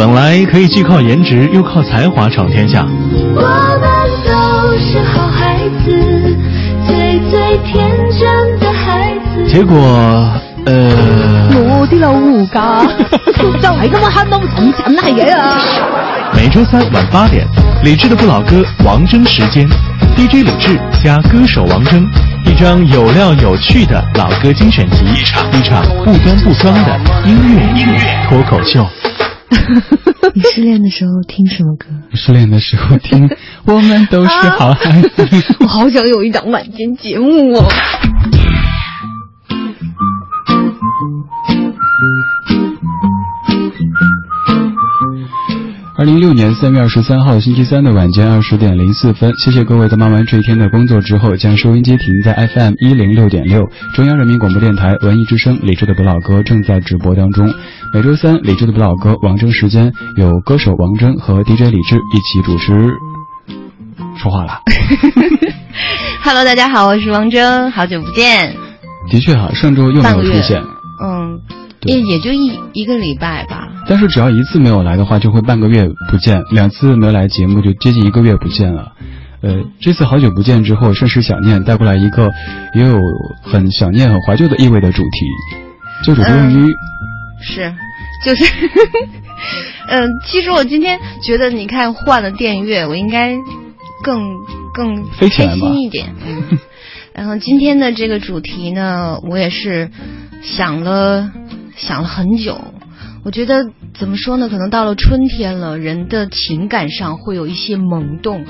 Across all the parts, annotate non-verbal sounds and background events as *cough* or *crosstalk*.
本来可以既靠颜值又靠才华闯天下。我们都是好孩子，最最天真的孩子。结果，呃，我的老五家 *laughs* 就係咁啊，黑到咁真係嘅啊！每周三晚八点，李志的不老歌王铮时间，DJ 李志加歌手王铮，一张有料有趣的老歌精选集，一场一场不端不装的音乐音乐脱口秀。*laughs* 你失恋的时候听什么歌？失恋的时候听，*laughs* 我们都是好孩子。我好想有一档晚间节目哦。二零一六年三月二十三号星期三的晚间二十点零四分，谢谢各位在忙完这一天的工作之后，将收音机停在 FM 一零六点六，中央人民广播电台文艺之声李志的不老歌正在直播当中。每周三李志的不老歌王铮时间，有歌手王铮和 DJ 李志一起主持。说话了。*laughs* Hello，大家好，我是王铮，好久不见，的确哈，上周又没有出现，，嗯，对也也就一一个礼拜吧。但是只要一次没有来的话，就会半个月不见；两次没有来节目，就接近一个月不见了。呃，这次好久不见之后，甚是想念，带过来一个也有很想念、很怀旧的意味的主题，就主题用于、是，就是，*laughs* 嗯，其实我今天觉得，你看换了电乐，我应该更更开心一点。嗯，然后今天的这个主题呢，我也是想了想了很久。我觉得怎么说呢？可能到了春天了，人的情感上会有一些萌动，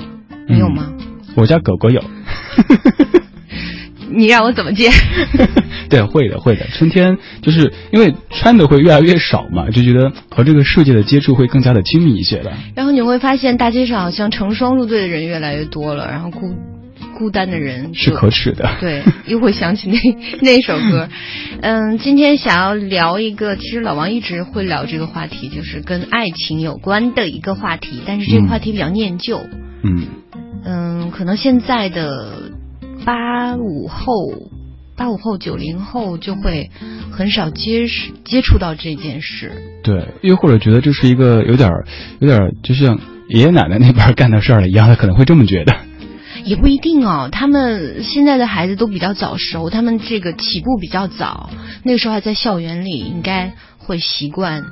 你有吗？我家狗狗有。*laughs* 你让我怎么接？*laughs* 对，会的，会的。春天就是因为穿的会越来越少嘛，就觉得和这个世界的接触会更加的亲密一些了。然后你会发现，大街上好像成双入对的人越来越多了，然后孤孤单的人是可耻的。对，又会想起那 *laughs* 那首歌。嗯，今天想要聊一个，其实老王一直会聊这个话题，就是跟爱情有关的一个话题，但是这个话题比较念旧。嗯，嗯，可能现在的八五后、八五后、九零后就会很少接触接触到这件事。对，又或者觉得这是一个有点儿有点儿就像爷爷奶奶那边干的事儿了一样，他可能会这么觉得。也不一定哦，他们现在的孩子都比较早熟，他们这个起步比较早，那时候还在校园里，应该会习惯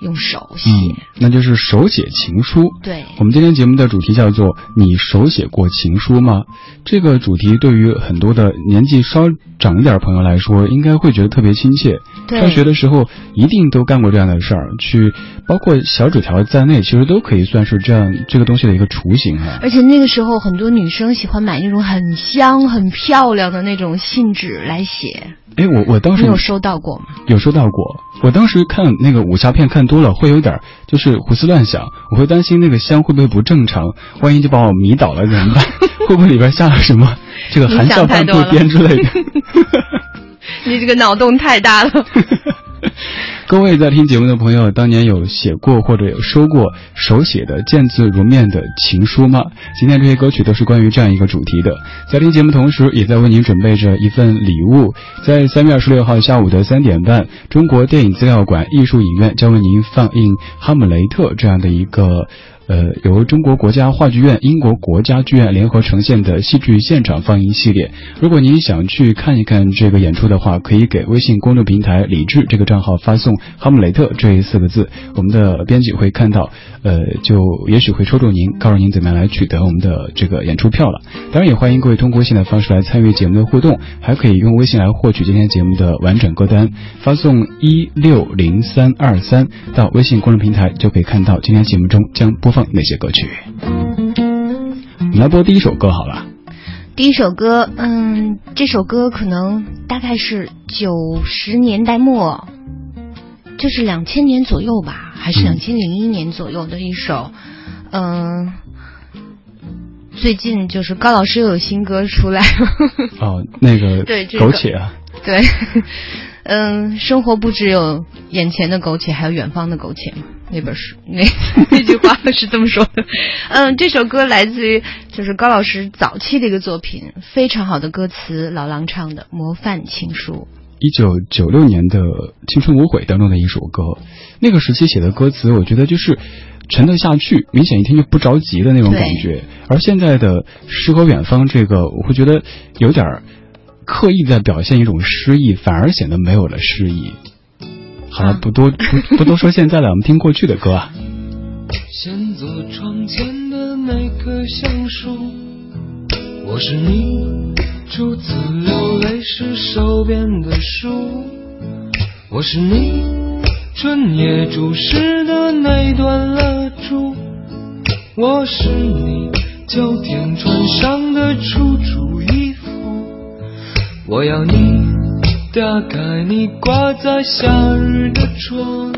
用手写。嗯，那就是手写情书。对，我们今天节目的主题叫做“你手写过情书吗？”这个主题对于很多的年纪稍长一点的朋友来说，应该会觉得特别亲切。上学的时候一定都干过这样的事儿，去包括小纸条在内，其实都可以算是这样这个东西的一个雏形啊。而且那个时候很多女生喜欢买那种很香、很漂亮的那种信纸来写，哎，我我当时你有收到过吗？有收到过。我当时看那个武侠片看多了，会有点儿就是胡思乱想，我会担心那个香会不会不正常，万一就把我迷倒了怎么办？会不会里边下了什么这个含笑半步癫之类的？*laughs* 你这个脑洞太大了。各位在听节目的朋友，当年有写过或者有收过手写的见字如面的情书吗？今天这些歌曲都是关于这样一个主题的。在听节目同时，也在为您准备着一份礼物。在三月二十六号下午的三点半，中国电影资料馆艺术影院将为您放映《哈姆雷特》这样的一个。呃，由中国国家话剧院、英国国家剧院联合呈现的戏剧现场放映系列。如果您想去看一看这个演出的话，可以给微信公众平台“李志”这个账号发送“哈姆雷特”这四个字，我们的编辑会看到，呃，就也许会抽中您，告诉您怎么样来取得我们的这个演出票了。当然，也欢迎各位通过微信的方式来参与节目的互动，还可以用微信来获取今天节目的完整歌单，发送一六零三二三到微信公众平台，就可以看到今天节目中将播放哪些歌曲。我们来播第一首歌好了。第一首歌，嗯，这首歌可能大概是九十年代末，就是两千年左右吧，还是嗯两千零一年左右的一首，嗯、最近就是高老师又有新歌出来了，*laughs* 哦，那个对这个苟且啊，对，嗯，生活不只有眼前的苟且，还有远方的苟且嘛。那本书那 *laughs* 那句话是这么说的。*laughs* 嗯，这首歌来自于就是高老师早期的一个作品，非常好的歌词，老狼唱的《模范情书》。一九九六年的《青春无悔》当中的一首歌。那个时期写的歌词，我觉得就是沉得下去，明显一听就不着急的那种感觉。而现在的《诗和远方》这个，我会觉得有点刻意在表现一种诗意，反而显得没有了诗意。好了，不多不 *laughs* 不多说现在了，我们听过去的歌啊。先坐窗前的那棵橡树，我是你初次流泪时手边的书，我是你春夜注视的那段蜡烛，我是你秋天穿上的楚楚衣，我要你打开你挂在夏日的窗，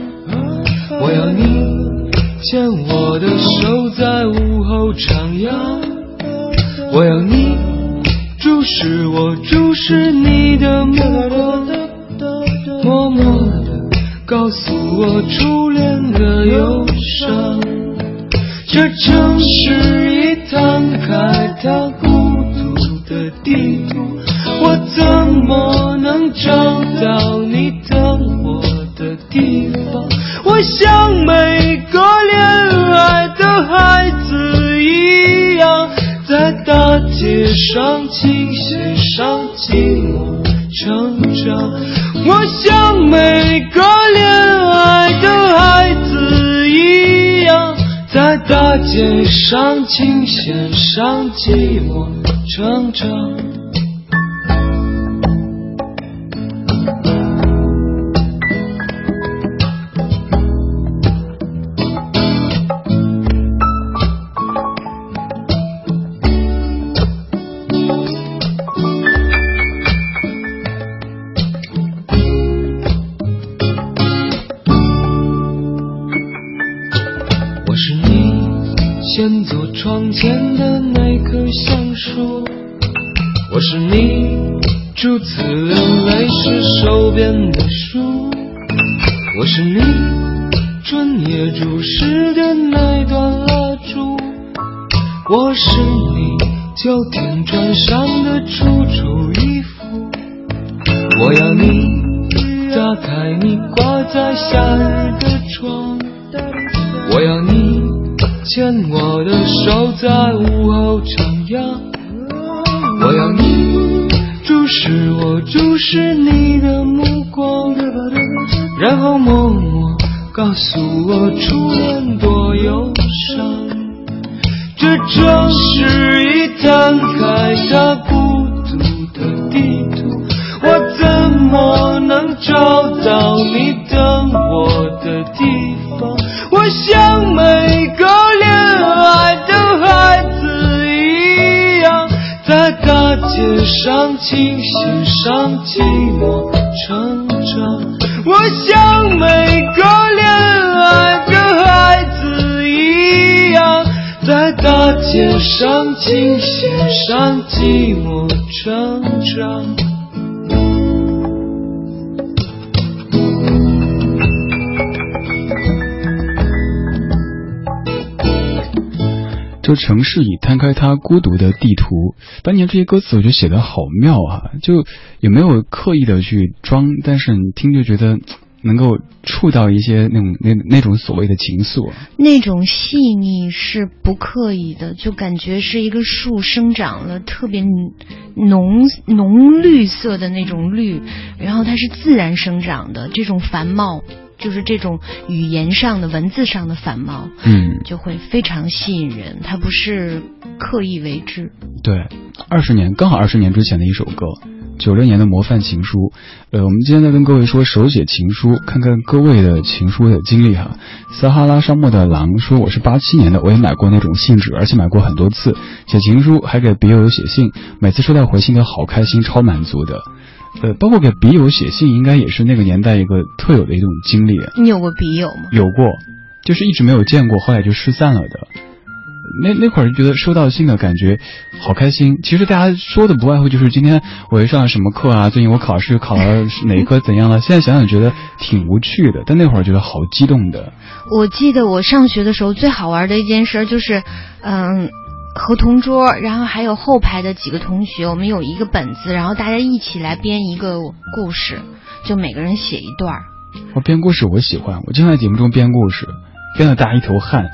我要你。牵我的手，在午后徜徉。我要你注视我，注视你的目光，默默地告诉我初恋的忧伤。这城市已摊开它孤独的地图，我怎么能找到你等我的地方？我想每个恋爱的孩子一样，在大街上琴弦上寂寞成长。我想每个恋爱的孩子一样，在大街上琴弦上寂寞成长。在大街上、琴弦上，寂寞成长。这城市已摊开它孤独的地图。当年这些歌词，我觉得写的好妙啊，就也没有刻意的去装，但是你听就觉得能够触到一些那种那那种所谓的情愫。那种细腻是不刻意的，就感觉是一个树生长了特别浓浓绿色的那种绿，然后它是自然生长的这种繁茂。就是这种语言上的、文字上的反毛，嗯，就会非常吸引人。它不是刻意为之。对，二十年刚好二十年之前的一首歌，九六年的模范情书。呃，我们今天在跟各位说手写情书，看看各位的情书的经历哈。撒哈拉沙漠的狼说：“我是八七年的，我也买过那种信纸，而且买过很多次。写情书还给笔友写信，每次收到回信都好开心，超满足的。”呃，包括给笔友写信，应该也是那个年代一个特有的一种经历。你有过笔友吗？有过，就是一直没有见过，后来就失散了的。那那会儿就觉得收到信的感觉好开心。其实大家说的不外乎就是今天我又上了什么课啊，最近我考试考了哪一科怎样了。现在想想觉得挺无趣的，但那会儿觉得好激动的。我记得我上学的时候最好玩的一件事就是，嗯。和同桌，然后还有后排的几个同学，我们有一个本子，然后大家一起来编一个故事，就每个人写一段儿。我编故事我喜欢，我经常在节目中编故事，编的大家一头汗。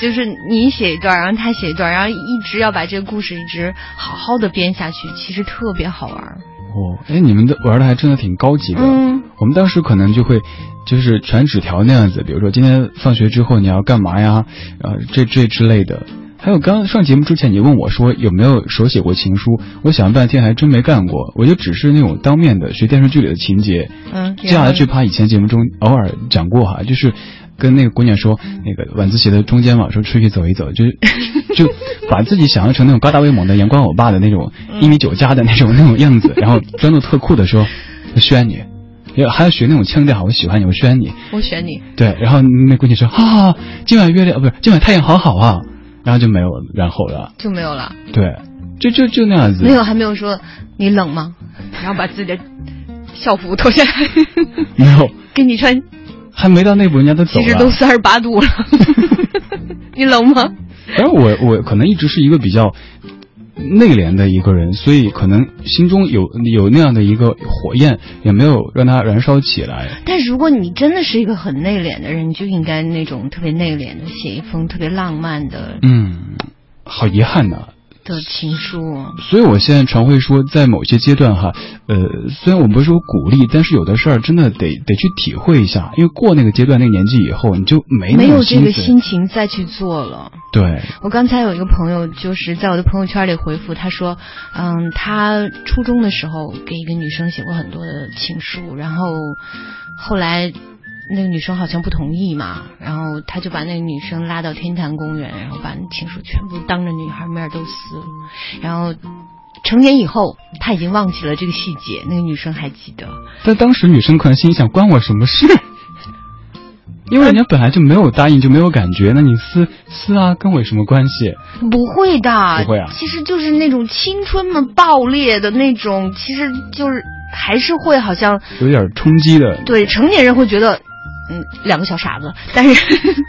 就是你写一段，然后他写一段，然后一直要把这个故事一直好好的编下去，其实特别好玩。哦，哎，你们的玩的还真的挺高级的。嗯，我们当时可能就会就是传纸条那样子，比如说今天放学之后你要干嘛呀？呃，这这之类的。还有刚刚上节目之前你问我说有没有手写过情书，我想了半天还真没干过，我就只是那种当面的学电视剧里的情节。嗯，接下来这趴以前节目中偶尔讲过哈，就是跟那个姑娘说那个晚自习的中间嘛，说出去走一走，就是 *laughs* 就把自己想象成那种高大威猛的阳光欧巴的那种一米九加的那种那种样子，然后装作特酷的说我选你，也还要学那种腔调，我喜欢你，我选你。我选你。对，然后那姑娘说啊，今晚月亮不是今晚太阳好好啊，然后就没有然后了。就没有了。对，就就就那样子。没有，还没有说你冷吗？然后把自己的校服脱下来，没有，给你穿。还没到那步，人家都走了。其实都三十八度了，*laughs* 你冷吗？反正我我可能一直是一个比较内敛的一个人，所以可能心中有有那样的一个火焰，也没有让它燃烧起来。但如果你真的是一个很内敛的人，你就应该那种特别内敛的，写一封特别浪漫的。嗯，好遗憾呐。的情书，所以我现在常会说，在某些阶段哈，呃，虽然我们不是说鼓励，但是有的事儿真的得得去体会一下，因为过那个阶段、那个年纪以后，你就没没有这个心情再去做了。对，我刚才有一个朋友，就是在我的朋友圈里回复，他说，嗯，他初中的时候给一个女生写过很多的情书，然后后来。那个女生好像不同意嘛，然后他就把那个女生拉到天坛公园，然后把情书全部当着女孩面都撕了。然后成年以后，他已经忘记了这个细节，那个女生还记得。但当时女生可能心想：关我什么事？*laughs* 因为人家本来就没有答应，就没有感觉，那你撕撕啊，跟我有什么关系？不会的，不会啊。其实就是那种青春嘛，爆裂的那种，其实就是还是会好像有点冲击的。对，成年人会觉得。嗯，两个小傻子，*laughs* 但是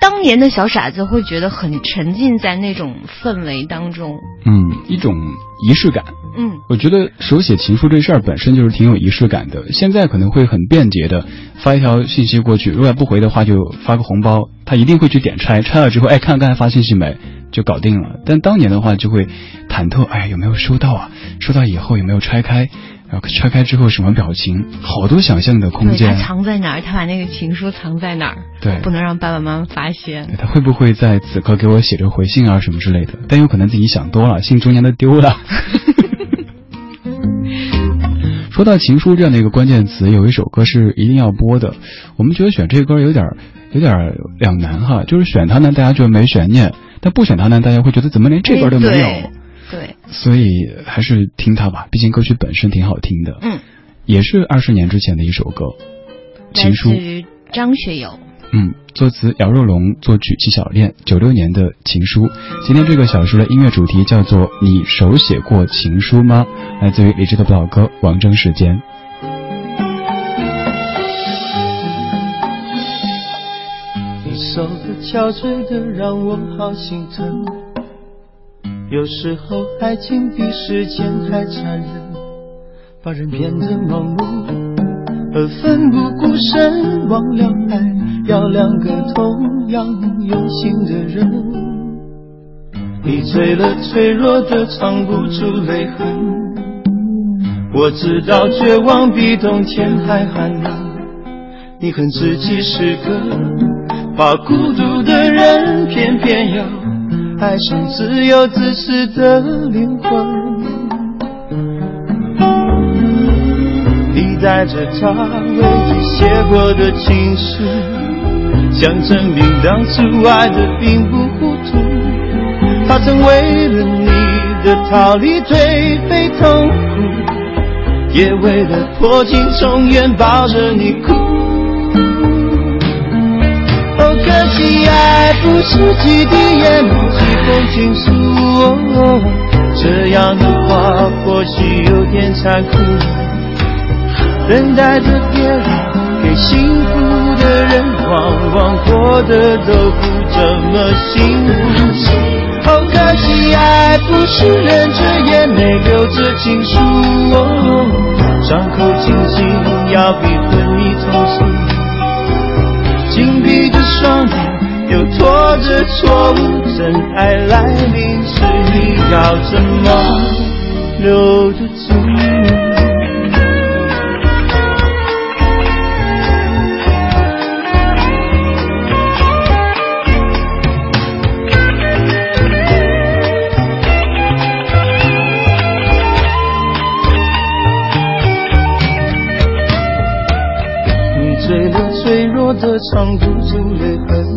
当年的小傻子会觉得很沉浸在那种氛围当中。嗯，一种仪式感。嗯，我觉得手写情书这事儿本身就是挺有仪式感的。现在可能会很便捷的发一条信息过去，如果不回的话就发个红包，他一定会去点拆，拆了之后，哎，看刚才发信息没，就搞定了。但当年的话就会忐忑，哎，有没有收到啊？收到以后有没有拆开？然后拆开之后什么表情？好多想象的空间。他藏在哪儿？他把那个情书藏在哪儿？对，不能让爸爸妈妈发现。他会不会在此刻给我写着回信啊什么之类的？但有可能自己想多了，信中间都丢了。*laughs* 说到情书这样的一个关键词，有一首歌是一定要播的。我们觉得选这歌有点有点两难哈，就是选它呢，大家觉得没悬念；但不选它呢，大家会觉得怎么连这歌都没有。对，所以还是听他吧，毕竟歌曲本身挺好听的。嗯，也是二十年之前的一首歌，《情书》。张学友。嗯，作词姚若龙，作曲纪晓恋，九六年的《情书》。今天这个小时的音乐主题叫做“你手写过情书吗？”来自于李志的不老歌《王峥时间》。你手的憔悴的让我好心疼。有时候爱情比时间还残忍，把人变得盲目而奋不顾身，忘了爱要两个同样用心的人。你醉了，脆弱的藏不住泪痕。我知道绝望比冬天还寒冷，你恨自己是个把孤独的人，偏偏要。爱上自由自私的灵魂，你带着他为你写过的情书，想证明当初爱的并不糊涂。他曾为了你的逃离颓废痛苦，也为了破镜重圆抱着你哭。哦可惜爱不是几滴眼泪几封情书，这样的话或许有点残酷。等待着别人给幸福的人，往往过得都不怎么幸福。好可惜，爱不是忍着眼泪流着情书，伤口清醒要比昏迷痛楚。紧闭着双眼，又拖着错误，真爱来临时，你要怎么留得住？的藏不住泪痕，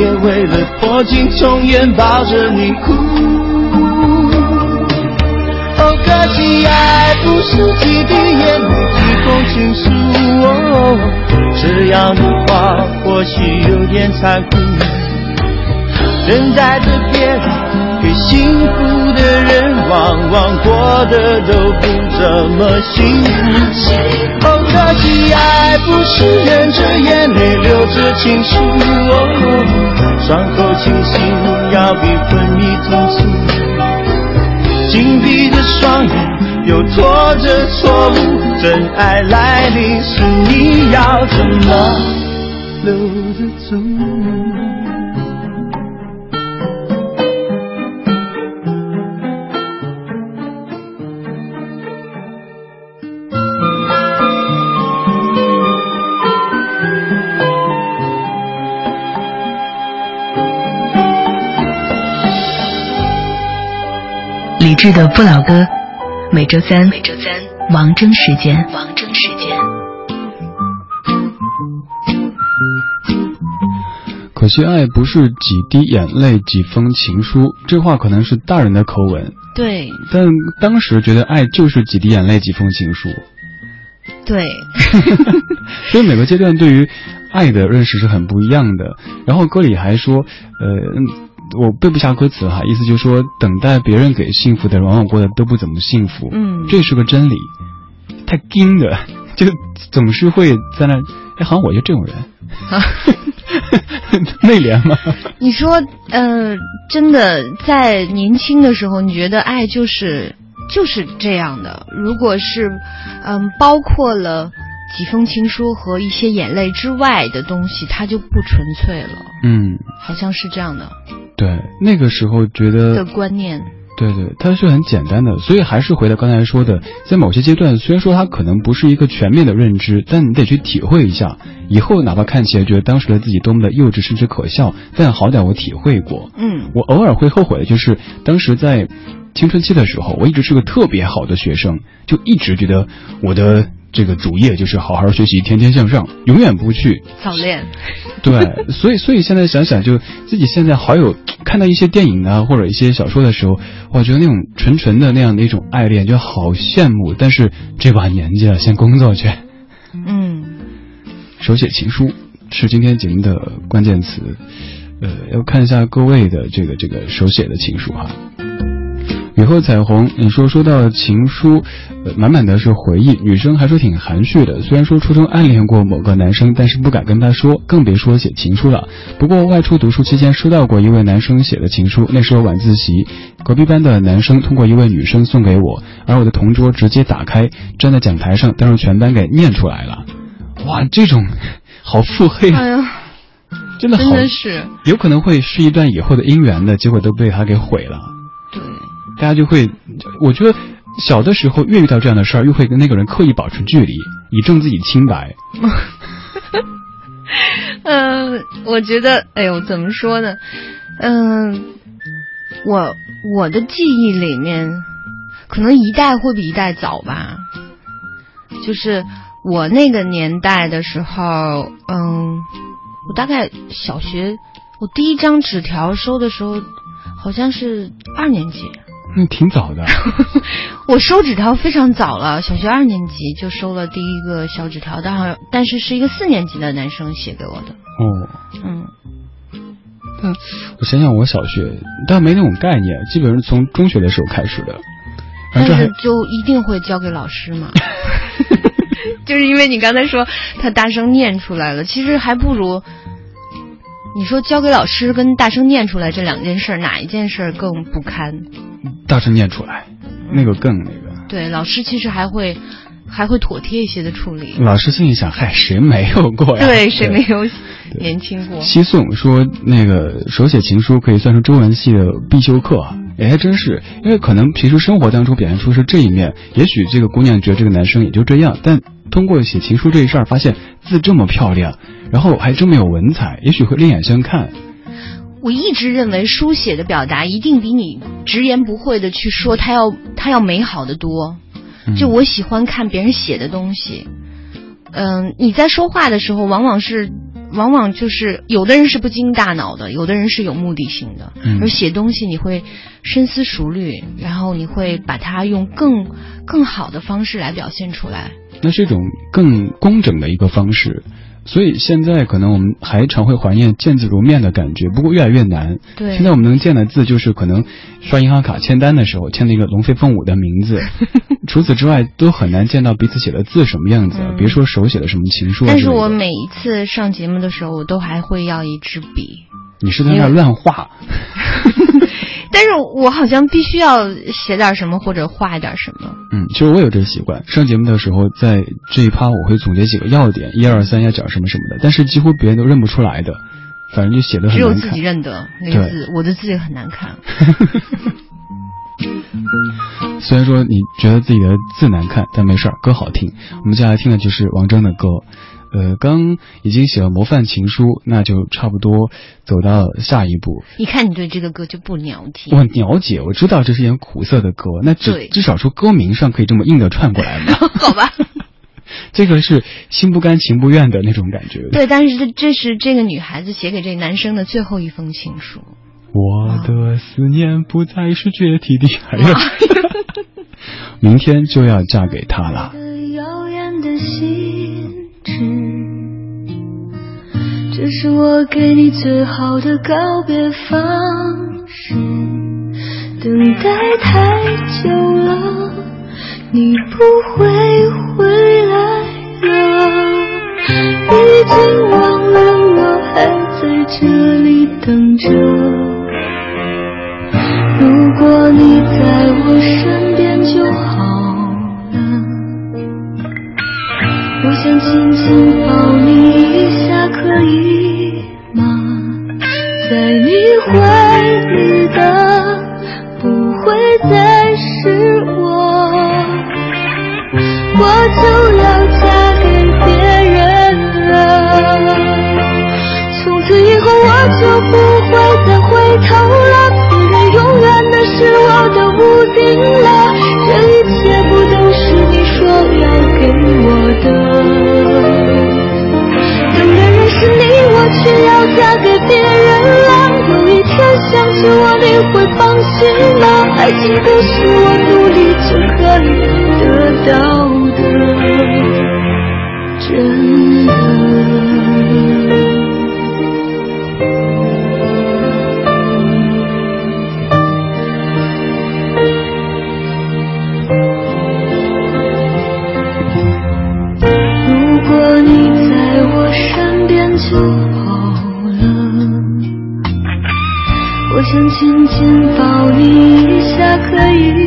也为了破镜重圆抱着你哭。哦，可惜爱不是几滴眼泪几封情书哦，这样的话或许有点残酷。等待着别人给幸福的人，往往过得都不怎么幸福。可惜爱不是忍着眼泪流着情书，伤口清醒要比昏迷痛楚。紧闭着双眼，又拖着错误，真爱来临时，你要怎么留得住？理智的不老歌，每周三，每周三，王铮时间，王铮时间。可惜爱不是几滴眼泪几封情书，这话可能是大人的口吻。对。但当时觉得爱就是几滴眼泪几封情书。对。*laughs* 所以每个阶段对于爱的认识是很不一样的。然后歌里还说，呃。我背不下歌词哈，意思就是说，等待别人给幸福的人，往往过得都不怎么幸福。嗯，这是个真理。太硬的，就总是会在那。哎，好像我就这种人。*laughs* 内敛吗？你说，呃，真的，在年轻的时候，你觉得爱就是就是这样的。如果是，嗯，包括了几封情书和一些眼泪之外的东西，它就不纯粹了。嗯，好像是这样的。对，那个时候觉得的观念，对对，它是很简单的，所以还是回到刚才说的，在某些阶段，虽然说它可能不是一个全面的认知，但你得去体会一下。以后哪怕看起来觉得当时的自己多么的幼稚甚至可笑，但好歹我体会过。嗯，我偶尔会后悔的就是当时在青春期的时候，我一直是个特别好的学生，就一直觉得我的。这个主业就是好好学习，天天向上，永远不去早恋。*laughs* 对，所以所以现在想想，就自己现在好有看到一些电影啊，或者一些小说的时候，我觉得那种纯纯的那样的一种爱恋，就好羡慕。但是这把年纪了，先工作去。嗯。*laughs* 手写情书是今天节目的关键词，呃，要看一下各位的这个这个手写的情书哈。雨后彩虹，你说说到情书，满满的是回忆。女生还说挺含蓄的，虽然说初中暗恋过某个男生，但是不敢跟他说，更别说写情书了。不过外出读书期间收到过一位男生写的情书，那时候晚自习，隔壁班的男生通过一位女生送给我，而我的同桌直接打开，站在讲台上，当着全班给念出来了。哇，这种好腹黑啊！哎呀，真的好，真的是有可能会是一段以后的姻缘的，结果都被他给毁了。大家就会，我觉得小的时候越遇到这样的事儿，越会跟那个人刻意保持距离，以证自己清白。*laughs* 嗯，我觉得，哎呦，怎么说呢？嗯，我我的记忆里面，可能一代会比一代早吧。就是我那个年代的时候，嗯，我大概小学，我第一张纸条收的时候，好像是二年级。嗯，挺早的。*laughs* 我收纸条非常早了，小学二年级就收了第一个小纸条，但是是一个四年级的男生写给我的。哦，嗯，但我想想，我小学但没那种概念，基本上从中学的时候开始的。但是就一定会交给老师嘛。*laughs* *laughs* 就是因为你刚才说他大声念出来了，其实还不如你说交给老师跟大声念出来这两件事，哪一件事儿更不堪？大声念出来，那个更那个。对，老师其实还会还会妥帖一些的处理。老师心里想，嗨，谁没有过呀？对，谁没有年轻过？西宋说那个手写情书可以算是中文系的必修课啊，也还真是，因为可能平时生活当中表现出是这一面，也许这个姑娘觉得这个男生也就这样，但通过写情书这一事儿，发现字这么漂亮，然后还真没有文采，也许会另眼相看。我一直认为书写的表达一定比你直言不讳的去说它要它要美好的多。嗯就我喜欢看别人写的东西，嗯，你在说话的时候，往往是，往往就是有的人是不经大脑的，有的人是有目的性的，嗯而写东西你会深思熟虑，然后你会把它用更更好的方式来表现出来。那是一种更工整的一个方式。所以现在可能我们还常会怀念见字如面的感觉，不过越来越难。对现在我们能见的字就是可能刷银行卡签单的时候签了一个龙飞凤舞的名字，*laughs* 除此之外都很难见到彼此写的字什么样子，嗯别说手写的什么情书。但是我每一次上节目的时候，我都还会要一支笔。你是在那乱画，*laughs* *laughs* 但是我好像必须要写点什么或者画一点什么。嗯，其实我有这个习惯，上节目的时候在这一趴我会总结几个要点，一二三要讲什么什么的，但是几乎别人都认不出来的，反正就写的很难看只有自己。认得那个字，我的字也很难看。*laughs* 虽然说你觉得自己的字难看，但没事儿，歌好听。我们接下来听的就是王铮的歌。呃，刚已经写了模范情书，那就差不多走到下一步。一看你对这个歌就不了解。我了解，我知道这是一件苦涩的歌，那至至少说歌名上可以这么硬的串过来吗？*laughs* 好吧。*laughs* 这个是心不甘情不愿的那种感觉。对，但是这这是这个女孩子写给这男生的最后一封情书。我的思念不再是决堤的海洋，*laughs* 明天就要嫁给他了。遥远的心智，这是我给你最好的告别方式。等待太久了，你不会回来了。已经忘了我还在这里等着。如果你在我身边就好我想轻轻抱你一下，可以吗？在你怀里的不会再是我，我就要嫁给别人了。从此以后我就不会再回头了，别人永远的是我的屋顶了，却要嫁给别人了。有一天想起我，你会放心吗？爱情不是我努力就可以得到的，真的。想紧紧抱你一下，可以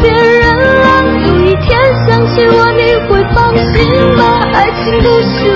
别人了。有一天想起我，你会放心吗？爱情不是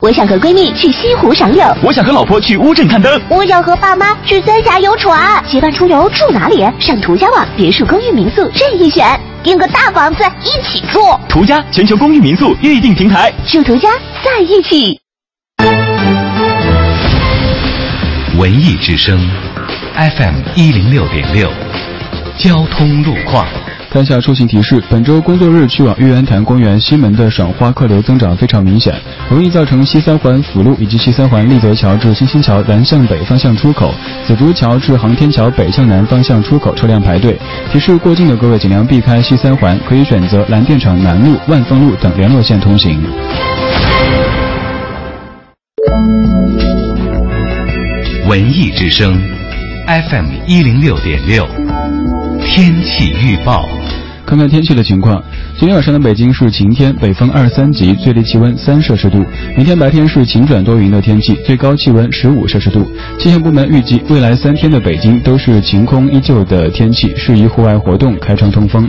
我想和闺蜜去西湖赏柳，我想和老婆去乌镇看灯，我想和爸妈去三峡游船。结伴出游住哪里？上途家网别墅、公寓、民宿任意选，订个大房子一起住。途家全球公寓民宿预订平台，住途家在一起。文艺之声，FM 一零六点六，交通路况。看下出行提示：本周工作日去往玉渊潭公园西门的赏花客流增长非常明显，容易造成西三环辅路以及西三环立泽桥至新兴桥南向北方向出口、紫竹桥至航天桥北向南方向出口车辆排队。提示过境的各位尽量避开西三环，可以选择蓝电厂南路、万丰路等联络线通行。文艺之声，FM 一零六点六，天气预报。看看天气的情况，今天晚上的北京是晴天，北风二三级，最低气温三摄氏度。明天白天是晴转多云的天气，最高气温十五摄氏度。气象部门预计，未来三天的北京都是晴空依旧的天气，适宜户外活动，开窗通风。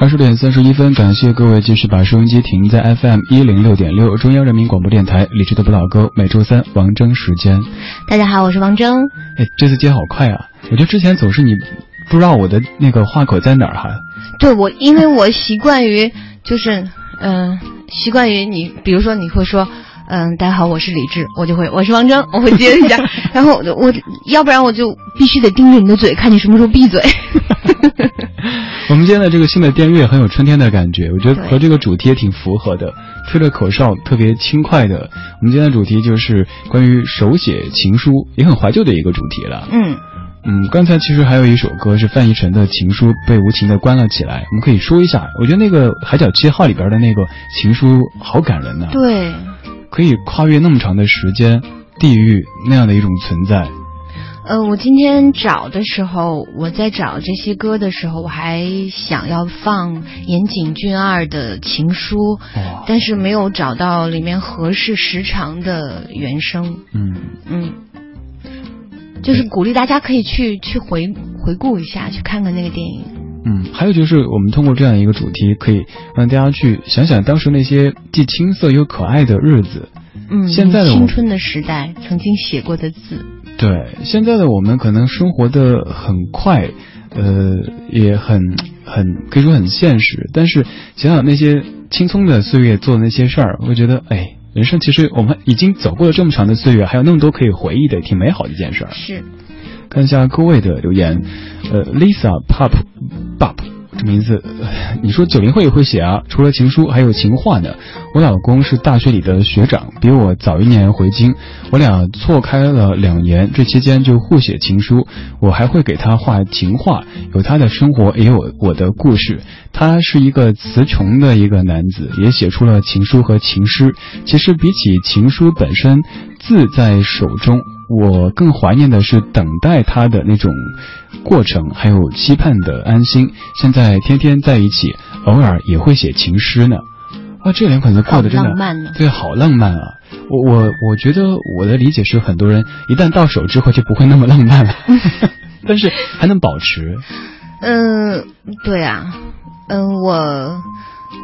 二十点三十一分，感谢各位继续把收音机停在 FM 一零六点六中央人民广播电台理智的不老歌，每周三王峥时间。大家好，我是王峥。哎，这次接好快啊！我觉得之前总是你不知道我的那个话口在哪儿哈。对我，因为我习惯于就是嗯、呃习惯于你，比如说你会说。嗯，大家好，我是李志，我就会我是王峥，*laughs* 我会接一下，然后我我要不然我就必须得盯着你的嘴，看你什么时候闭嘴。*laughs* 我们今天的这个新的电乐很有春天的感觉，我觉得和这个主题也挺符合的，吹着口哨特别轻快的。我们今天的主题就是关于手写情书，也很怀旧的一个主题了。嗯，嗯，刚才其实还有一首歌是范逸臣的情书被无情的关了起来，我们可以说一下。我觉得那个《海角七号》里边的那个情书好感人呐、对，可以跨越那么长的时间、地域那样的一种存在。呃，我今天找的时候，我在找这些歌的时候，我还想要放岩井俊二的情书，哇，但是没有找到里面合适时长的原声。嗯，嗯，就是鼓励大家可以去去回回顾一下，去看看那个电影。嗯，还有就是我们通过这样一个主题，可以让大家去想想当时那些既青涩又可爱的日子。嗯，现在的青春的时代曾经写过的字。对，现在的我们可能生活的很快，呃，也很很可以说很现实。但是想想那些轻松的岁月做的那些事儿，我会觉得，哎，人生其实我们已经走过了这么长的岁月，还有那么多可以回忆的，挺美好的一件事儿。是，看一下各位的留言，呃，Lisa Pop Pop 名字，你说九零后也会写啊？除了情书，还有情话呢。我老公是大学里的学长，比我早一年回京，我俩错开了两年，这期间就互写情书，我还会给他画情话，有他的生活，也有我的故事。他是一个词穷的一个男子，也写出了情书和情诗。其实比起情书本身，字在手中。我更怀念的是等待他的那种过程，还有期盼的安心。现在天天在一起，偶尔也会写情诗呢。啊，这两可能过得真的对，好浪漫啊！我我我觉得我的理解是，很多人一旦到手之后就不会那么浪漫了，*laughs* 但是还能保持。嗯，对啊，嗯，我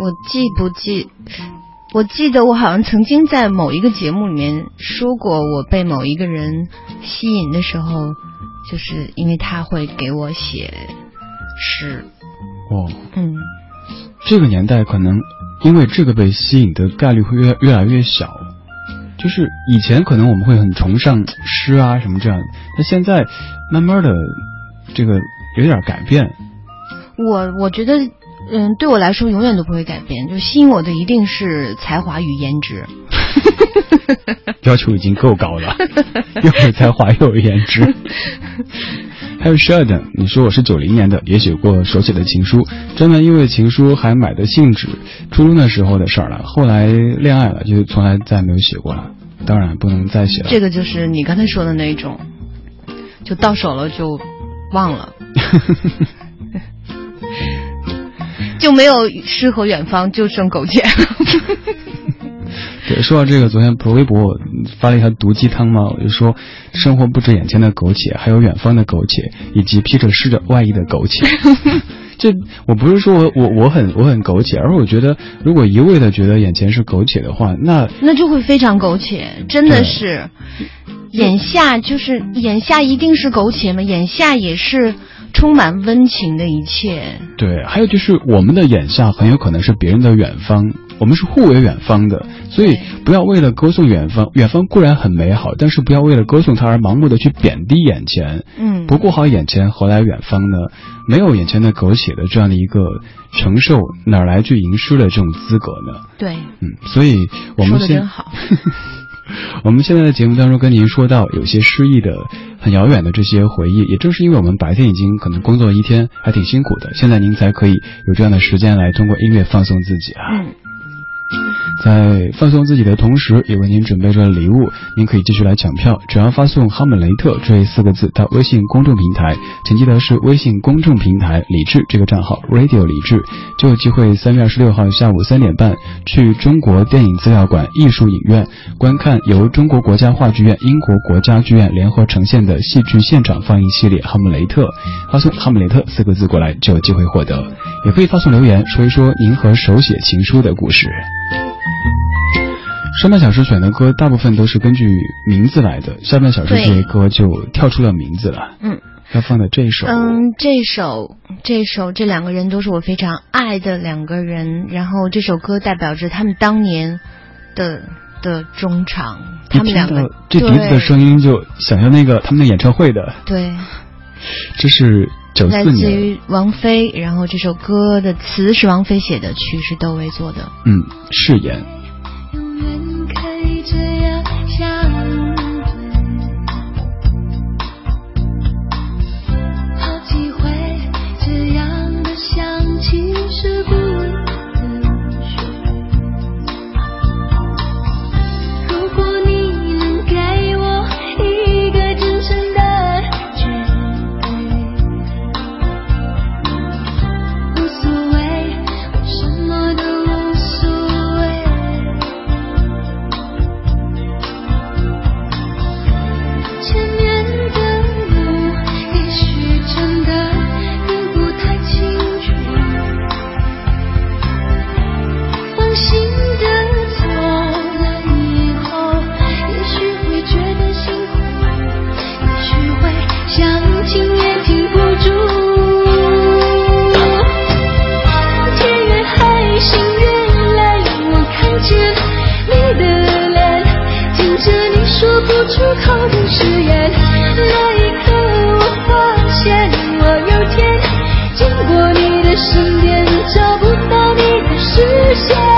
我记不记？我记得我好像曾经在某一个节目里面说过，我被某一个人吸引的时候，就是因为他会给我写诗。哦，嗯，这个年代可能因为这个被吸引的概率会越越来越小。就是以前可能我们会很崇尚诗啊什么这样，那现在慢慢的这个有点改变。我我觉得。嗯，对我来说永远都不会改变，就吸引我的一定是才华与颜值。*laughs* 要求已经够高了，*laughs* 又有才华又有颜值。还有 Sheldon，你说我是九零年的，也写过手写的情书，专门因为情书还买的信纸，初中的时候的事儿了。后来恋爱了，就从来再没有写过了，当然不能再写了。这个就是你刚才说的那种，就到手了就忘了。*laughs* 就没有诗和远方，就剩苟且。*laughs* 对，说到这个，昨天不微博发了一条毒鸡汤嘛，我就说，生活不止眼前的苟且，还有远方的苟且，以及披着湿的外衣的苟且。*laughs* 这我不是说我我我很我很苟且，而我觉得，如果一味的觉得眼前是苟且的话，那那就会非常苟且，真的是。眼下就是眼下一定是苟且吗？眼下也是。充满温情的一切。对，还有就是我们的眼下很有可能是别人的远方，我们是互为远方的，所以不要为了歌颂远方，远方固然很美好，但是不要为了歌颂它而盲目的去贬低眼前。嗯，不顾好眼前，何来远方呢？没有眼前的苟且的这样的一个承受，哪来去吟诗的这种资格呢？对，嗯，所以我们先。好。*laughs* *laughs* 我们现在的节目当中跟您说到有些失忆的、很遥远的这些回忆，也正是因为我们白天已经可能工作一天，还挺辛苦的，现在您才可以有这样的时间来通过音乐放松自己啊。在放松自己的同时，也为您准备着礼物，您可以继续来抢票。只要发送“哈姆雷特”这四个字到微信公众平台，请记得是微信公众平台“李智”这个账号 “Radio 李智”，就有机会三月二十六号下午三点半去中国电影资料馆艺术影院观看由中国国家话剧院、英国国家剧院联合呈现的戏剧现场放映系列《哈姆雷特》。发送“哈姆雷特”四个字过来，就有机会获得。也可以发送留言，说一说您和手写情书的故事。上半小时选的歌大部分都是根据名字来的，下半小时这些歌就跳出了名字了。嗯，要放的这首，嗯，这首，这首，这两个人都是我非常爱的两个人。然后这首歌代表着他们当年的的中场，他们两个这笛子的声音就想象那个他们的演唱会的。对，这是九四年，来自于王菲。然后这首歌的词是王菲写的，曲是窦唯做的。嗯，誓言。靠近誓言那一刻我发现我有天经过你的身边找不到你的视线。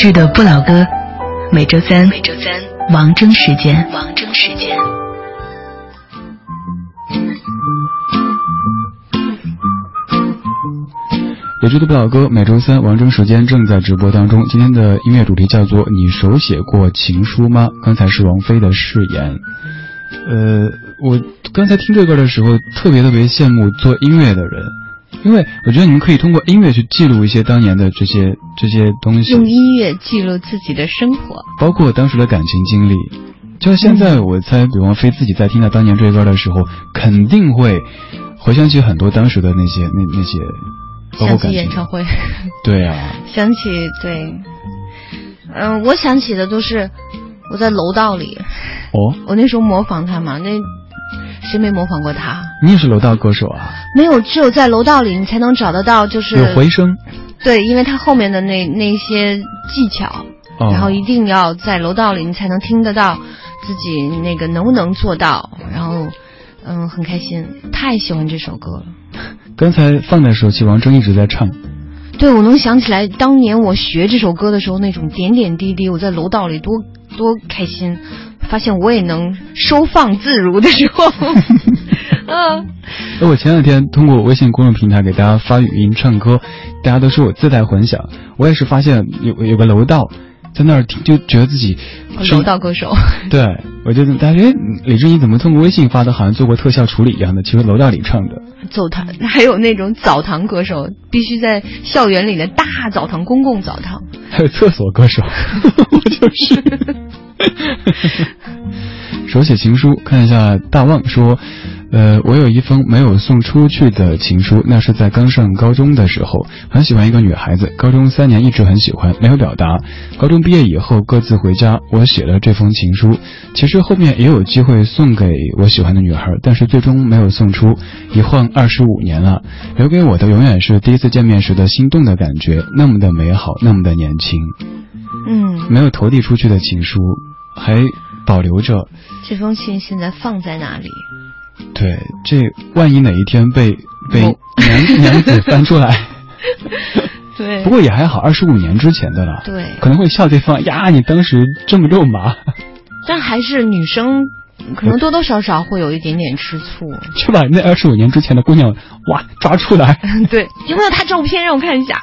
李志的不老歌，每周三，每周三，王铮时间，王铮时间。李志的不老歌，每周三王铮时间正在直播当中。今天的音乐主题叫做“你手写过情书吗？”刚才是王菲的誓言。呃，我刚才听这歌的时候，特别特别羡慕做音乐的人。因为我觉得你们可以通过音乐去记录一些当年的这些这些东西，用音乐记录自己的生活，包括当时的感情经历。就像现在，我猜，比王菲自己在听到当年这歌的时候，肯定会回想起很多当时的那些那那些，想起演唱会，对啊，*laughs* 想起对，嗯，我想起的都是我在楼道里，哦，我那时候模仿他嘛，那。谁没模仿过他？你也是楼道歌手啊？没有，只有在楼道里你才能找得到，就是有回声。对，因为他后面的那那些技巧，然后一定要在楼道里你才能听得到自己那个能不能做到。然后，嗯，很开心，太喜欢这首歌了。*laughs* 刚才放的时候，其实王铮一直在唱。对，我能想起来当年我学这首歌的时候那种点点滴滴，我在楼道里多多开心。发现我也能收放自如的时候，*laughs* 嗯。哎，我前两天通过微信公众平台给大家发语音唱歌，大家都说我自带混响。我也是发现有有个楼道，在那儿听就觉得自己楼道歌手。*laughs* 对，我觉得大家哎，李志你怎么通过微信发的，好像做过特效处理一样的？其实楼道里唱的。走堂还有那种澡堂歌手，必须在校园里的大澡堂、公共澡堂。还有厕所歌手，*laughs* 我就是。*laughs* 手写情书，看一下大旺说，呃，我有一封没有送出去的情书，那是在刚上高中的时候，很喜欢一个女孩子，高中三年一直很喜欢，没有表达。高中毕业以后各自回家，我写了这封情书。其实后面也有机会送给我喜欢的女孩，但是最终没有送出。一晃二十五年了，留给我的永远是第一次见面时的心动的感觉，那么的美好，那么的年轻。嗯，没有投递出去的情书。还保留着这封信，现在放在哪里？对，这万一哪一天被被娘 *laughs* 娘子翻出来，*laughs* 对，不过也还好，二十五年之前的了，对，可能会笑对方呀，你当时这么肉麻，*laughs* 但还是女生。可能多多少少会有一点点吃醋，去把那二十五年之前的姑娘哇抓出来。对，有没有她照片让我看一下？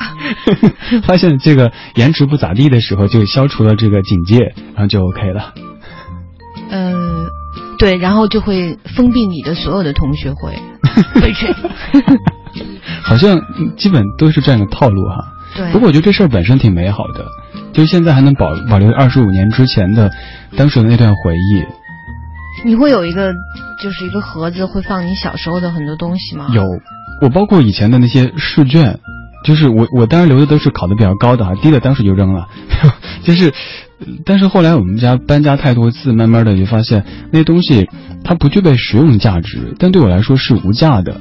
发现这个颜值不咋地的时候，就消除了这个警戒，然后就 OK 了。嗯，对，然后就会封闭你的所有的同学会。*laughs* 对，*laughs* 好像基本都是这样的套路哈。对。不过我觉得这事儿本身挺美好的，就是现在还能保保留二十五年之前的当时的那段回忆。你会有一个，就是一个盒子，会放你小时候的很多东西吗？有，我包括以前的那些试卷，就是我我当然留的都是考的比较高的哈，低的当时就扔了。就是，但是后来我们家搬家太多次，慢慢的就发现那些东西它不具备实用价值，但对我来说是无价的。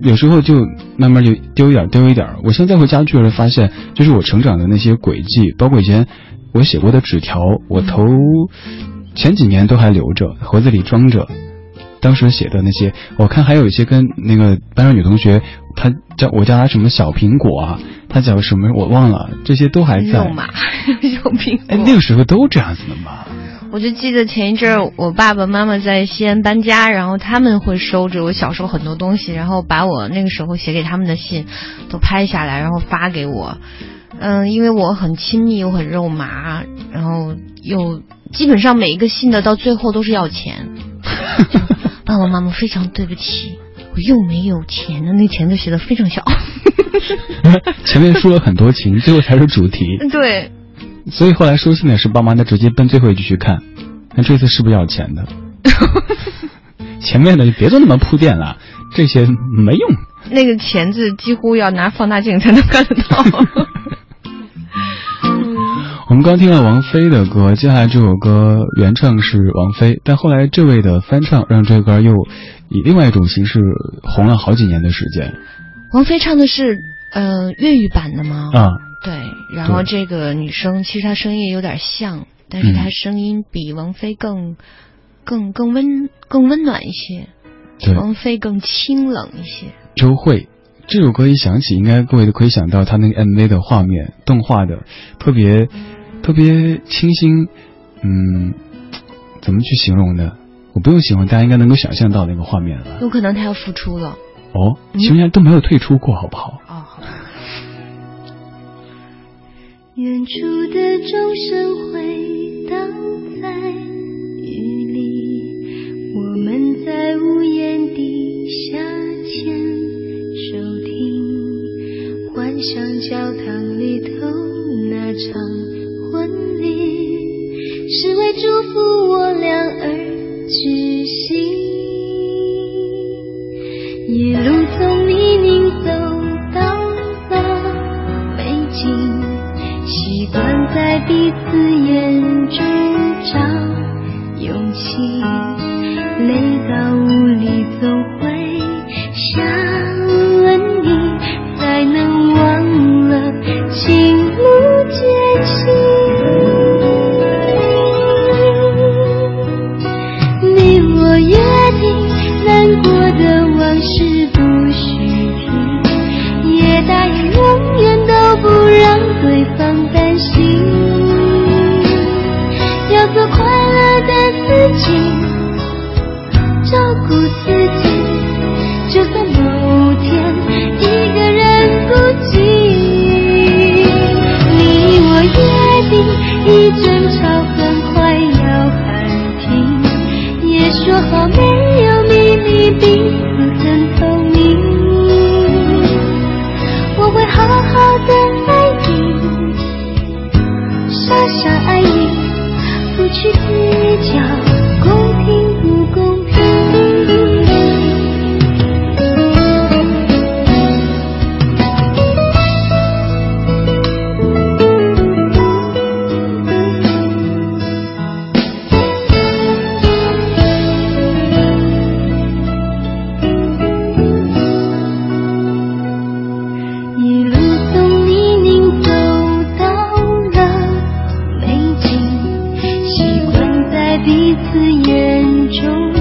有时候就慢慢就丢一点丢一点。我现在回家去了，发现就是我成长的那些轨迹，包括以前我写过的纸条，我头。前几年都还留着，盒子里装着，当时写的那些，我看还有一些跟那个班上女同学，她叫我叫她什么小苹果啊，她叫什么我忘了，这些都还在。肉麻，*laughs* 小苹果。哎，那个时候都这样子的嘛。我就记得前一阵儿，我爸爸妈妈在西安搬家，然后他们会收着我小时候很多东西，然后把我那个时候写给他们的信都拍下来，然后发给我。嗯，因为我很亲密又很肉麻，然后又。基本上每一个信的到最后都是要钱，*laughs* 爸爸妈妈非常对不起，我又没有钱的那钱都写的非常小。*laughs* 前面说了很多情，最后才是主题。对，所以后来收信的是爸妈，他直接奔最后一句去看，那这次是不是要钱的？*laughs* 前面的就别做那么铺垫了，这些没用。那个钱字几乎要拿放大镜才能看得到。*laughs* 我们刚听了王菲的歌，接下来这首歌原唱是王菲，但后来这位的翻唱让这歌又以另外一种形式红了好几年的时间。王菲唱的是呃粤语版的吗？啊，对。然后这个女生其实她声音也有点像，但是她声音比王菲更更更温更温暖一些，王菲更清冷一些。周慧。这首歌一响起，应该各位都可以想到他那个 MV 的画面，动画的特别特别清新，嗯，怎么去形容呢？我不用形容，大家应该能够想象到那个画面了。有可能他要复出了。哦，其实都没有退出过，好不好？哦，好。远处的钟声回荡在雨里，我们在屋檐底下牵手听，幻想教堂里头那场婚礼，是为祝福我俩而举行。一路从泥泞走到了美景，习惯在彼此眼彼此眼中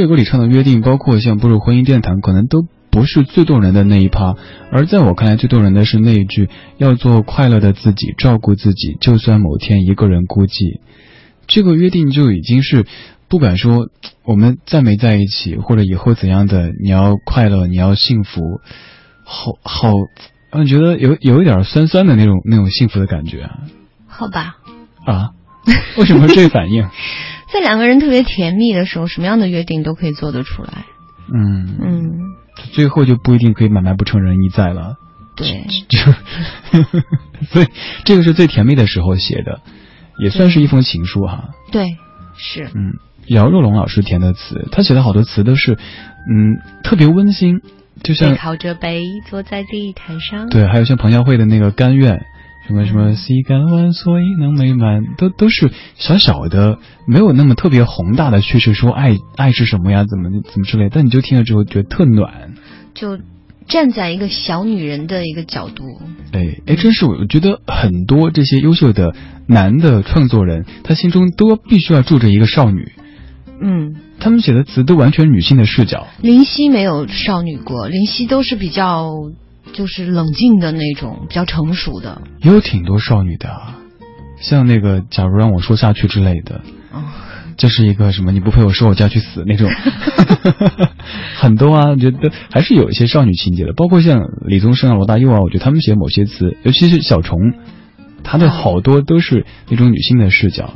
这个歌里唱的约定，包括像步入婚姻殿堂，可能都不是最动人的那一趴。而在我看来，最动人的是那一句：要做快乐的自己，照顾自己，就算某天一个人孤寂。这个约定就已经是，不管说我们在没在一起，或者以后怎样的，你要快乐，你要幸福，好好，让人觉得有有一点酸酸的那种那种幸福的感觉啊。好吧。啊？为什么这反应？*laughs* 在两个人特别甜蜜的时候，什么样的约定都可以做得出来。嗯嗯，最后就不一定可以买卖不成仁义在了。对，*laughs* 就所以这个是最甜蜜的时候写的，也算是一封情书哈。对，是。嗯，姚若龙老师填的词，他写的好多词都是，嗯，特别温馨，就像背靠着背坐在地毯上。对，还有像彭佳慧的那个《甘愿》。什么什么西干万所以能美满，都都是小小的，没有那么特别宏大的叙事说爱爱是什么呀，怎么怎么之类，但你就听了之后觉得特暖。就站在一个小女人的一个角度。哎哎，真是我觉得很多这些优秀的男的创作人，他心中都必须要住着一个少女。嗯，他们写的词都完全女性的视角。林夕没有少女过，林夕都是比较就是冷静的那种，比较成熟的。也有挺多少女的，像那个“假如让我说下去”之类的。哦，这是一个什么？你不陪我说，我就要去死那种。*laughs* *laughs* 很多啊，觉得还是有一些少女情节的，包括像李宗盛啊、罗大佑啊，我觉得他们写某些词，尤其是小虫，他的好多都是那种女性的视角。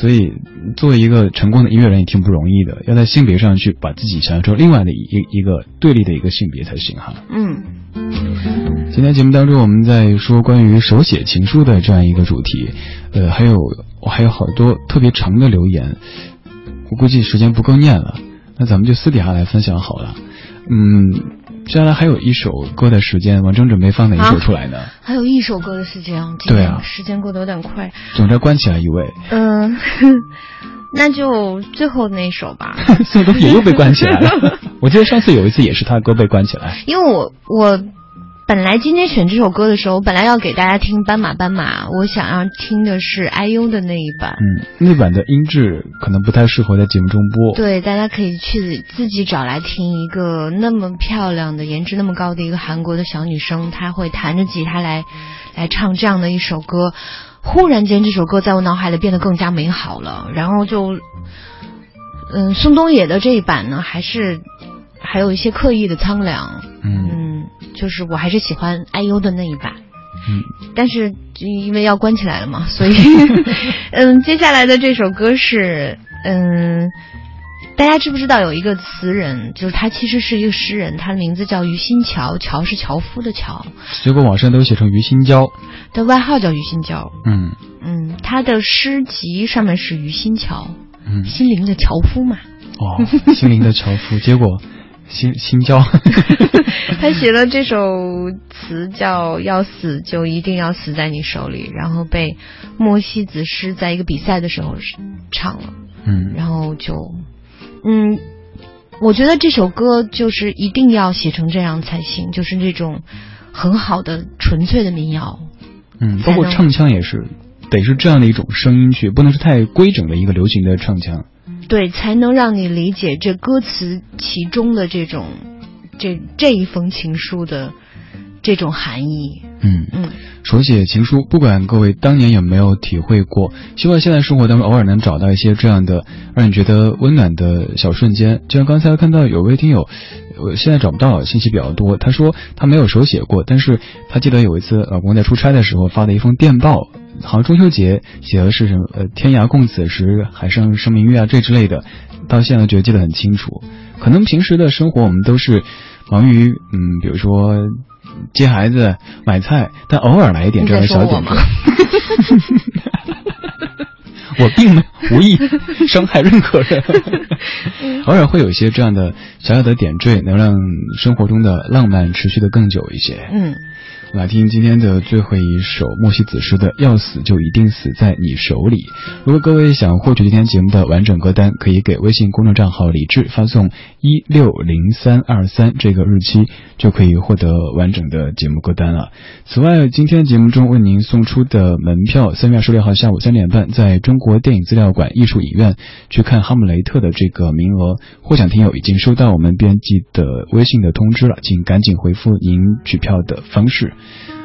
所以，作为一个成功的音乐人也挺不容易的，要在性别上去把自己想象成另外的一一个对立的一个性别才行哈。嗯。今天节目当中，我们在说关于手写情书的这样一个主题，呃，还有我还有好多特别长的留言，我估计时间不够念了，那咱们就私底下来分享好了。嗯。接下来还有一首歌的时间，王铮准备放哪一首出来呢？还有一首歌的时间，对啊，时间过得有点快。总之关起来一位。嗯，*laughs* 那就最后那首吧。宋冬野又被关起来了。我记得上次有一次也是他的歌被关起来。因为我我。本来今天选这首歌的时候，本来要给大家听《斑马斑马》，我想要听的是 IU 的那一版。嗯，那版的音质可能不太适合在节目中播。对，大家可以去自己找来听一个那么漂亮的、颜值那么高的一个韩国的小女生，她会弹着吉他来来唱这样的一首歌。忽然间，这首歌在我脑海里变得更加美好了。然后就，嗯，宋冬野的这一版呢，还是还有一些刻意的苍凉。嗯。就是我还是喜欢 IU 的那一版，嗯，但是因为要关起来了嘛，所以，*laughs* 嗯，接下来的这首歌是，嗯，大家知不知道有一个词人，就是他其实是一个诗人，他的名字叫于心桥，桥是樵夫的樵，结果网上都写成于心娇，的外号叫于心娇，嗯。嗯，他的诗集上面是于心桥，嗯，心灵的樵夫嘛，哦，心灵的樵夫，结果。心心焦，*laughs* 他写了这首词叫“要死就一定要死在你手里”，然后被莫西子诗在一个比赛的时候唱了，嗯，然后就，嗯，我觉得这首歌就是一定要写成这样才行，就是那种很好的纯粹的民谣，嗯，包括唱腔也是，得是这样的一种声音去，不能是太规整的一个流行的唱腔。对，才能让你理解这歌词其中的这种，这这一封情书的这种含义。嗯嗯，手写情书，不管各位当年有没有体会过，希望现在生活当中偶尔能找到一些这样的让你觉得温暖的小瞬间。就像刚才看到有位听友，我现在找不到信息比较多，他说他没有手写过，但是他记得有一次老公在出差的时候发的一封电报。好像中秋节写的是什么？呃，天涯共此时，海上生明月啊，这之类的，到现在觉得记得很清楚。可能平时的生活我们都是忙于，嗯，比如说接孩子、买菜，但偶尔来一点这样的小点滴。*laughs* 我并没无意伤害任何人，*laughs* 偶尔会有一些这样的小小的点缀，能让生活中的浪漫持续的更久一些。嗯。来听今天的最后一首莫西子诗的《要死就一定死在你手里》。如果各位想获取今天节目的完整歌单，可以给微信公众账号李志发送一六零三二三这个日期，就可以获得完整的节目歌单了。此外，今天节目中为您送出的门票，三月二十六号下午三点半，在中国电影资料馆艺术影院去看《哈姆雷特》的这个名额，获奖听友已经收到我们编辑的微信的通知了，请赶紧回复您取票的方式。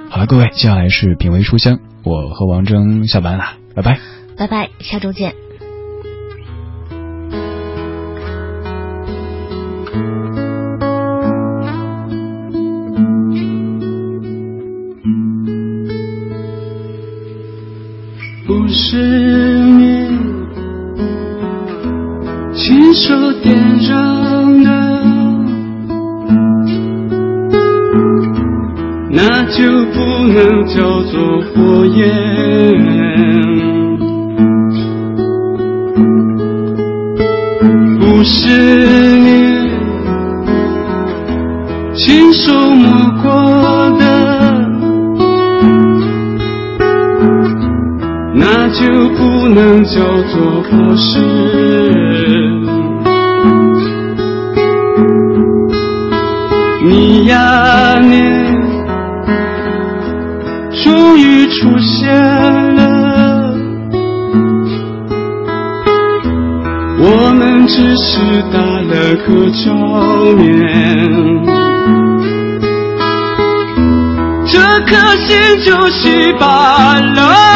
好了，各位，接下来是品味书香，我和王峥下班了，拜拜，拜拜，下周见。是不是你呀？你终于出现了，我们只是打了个照面，这颗心就碎罢了。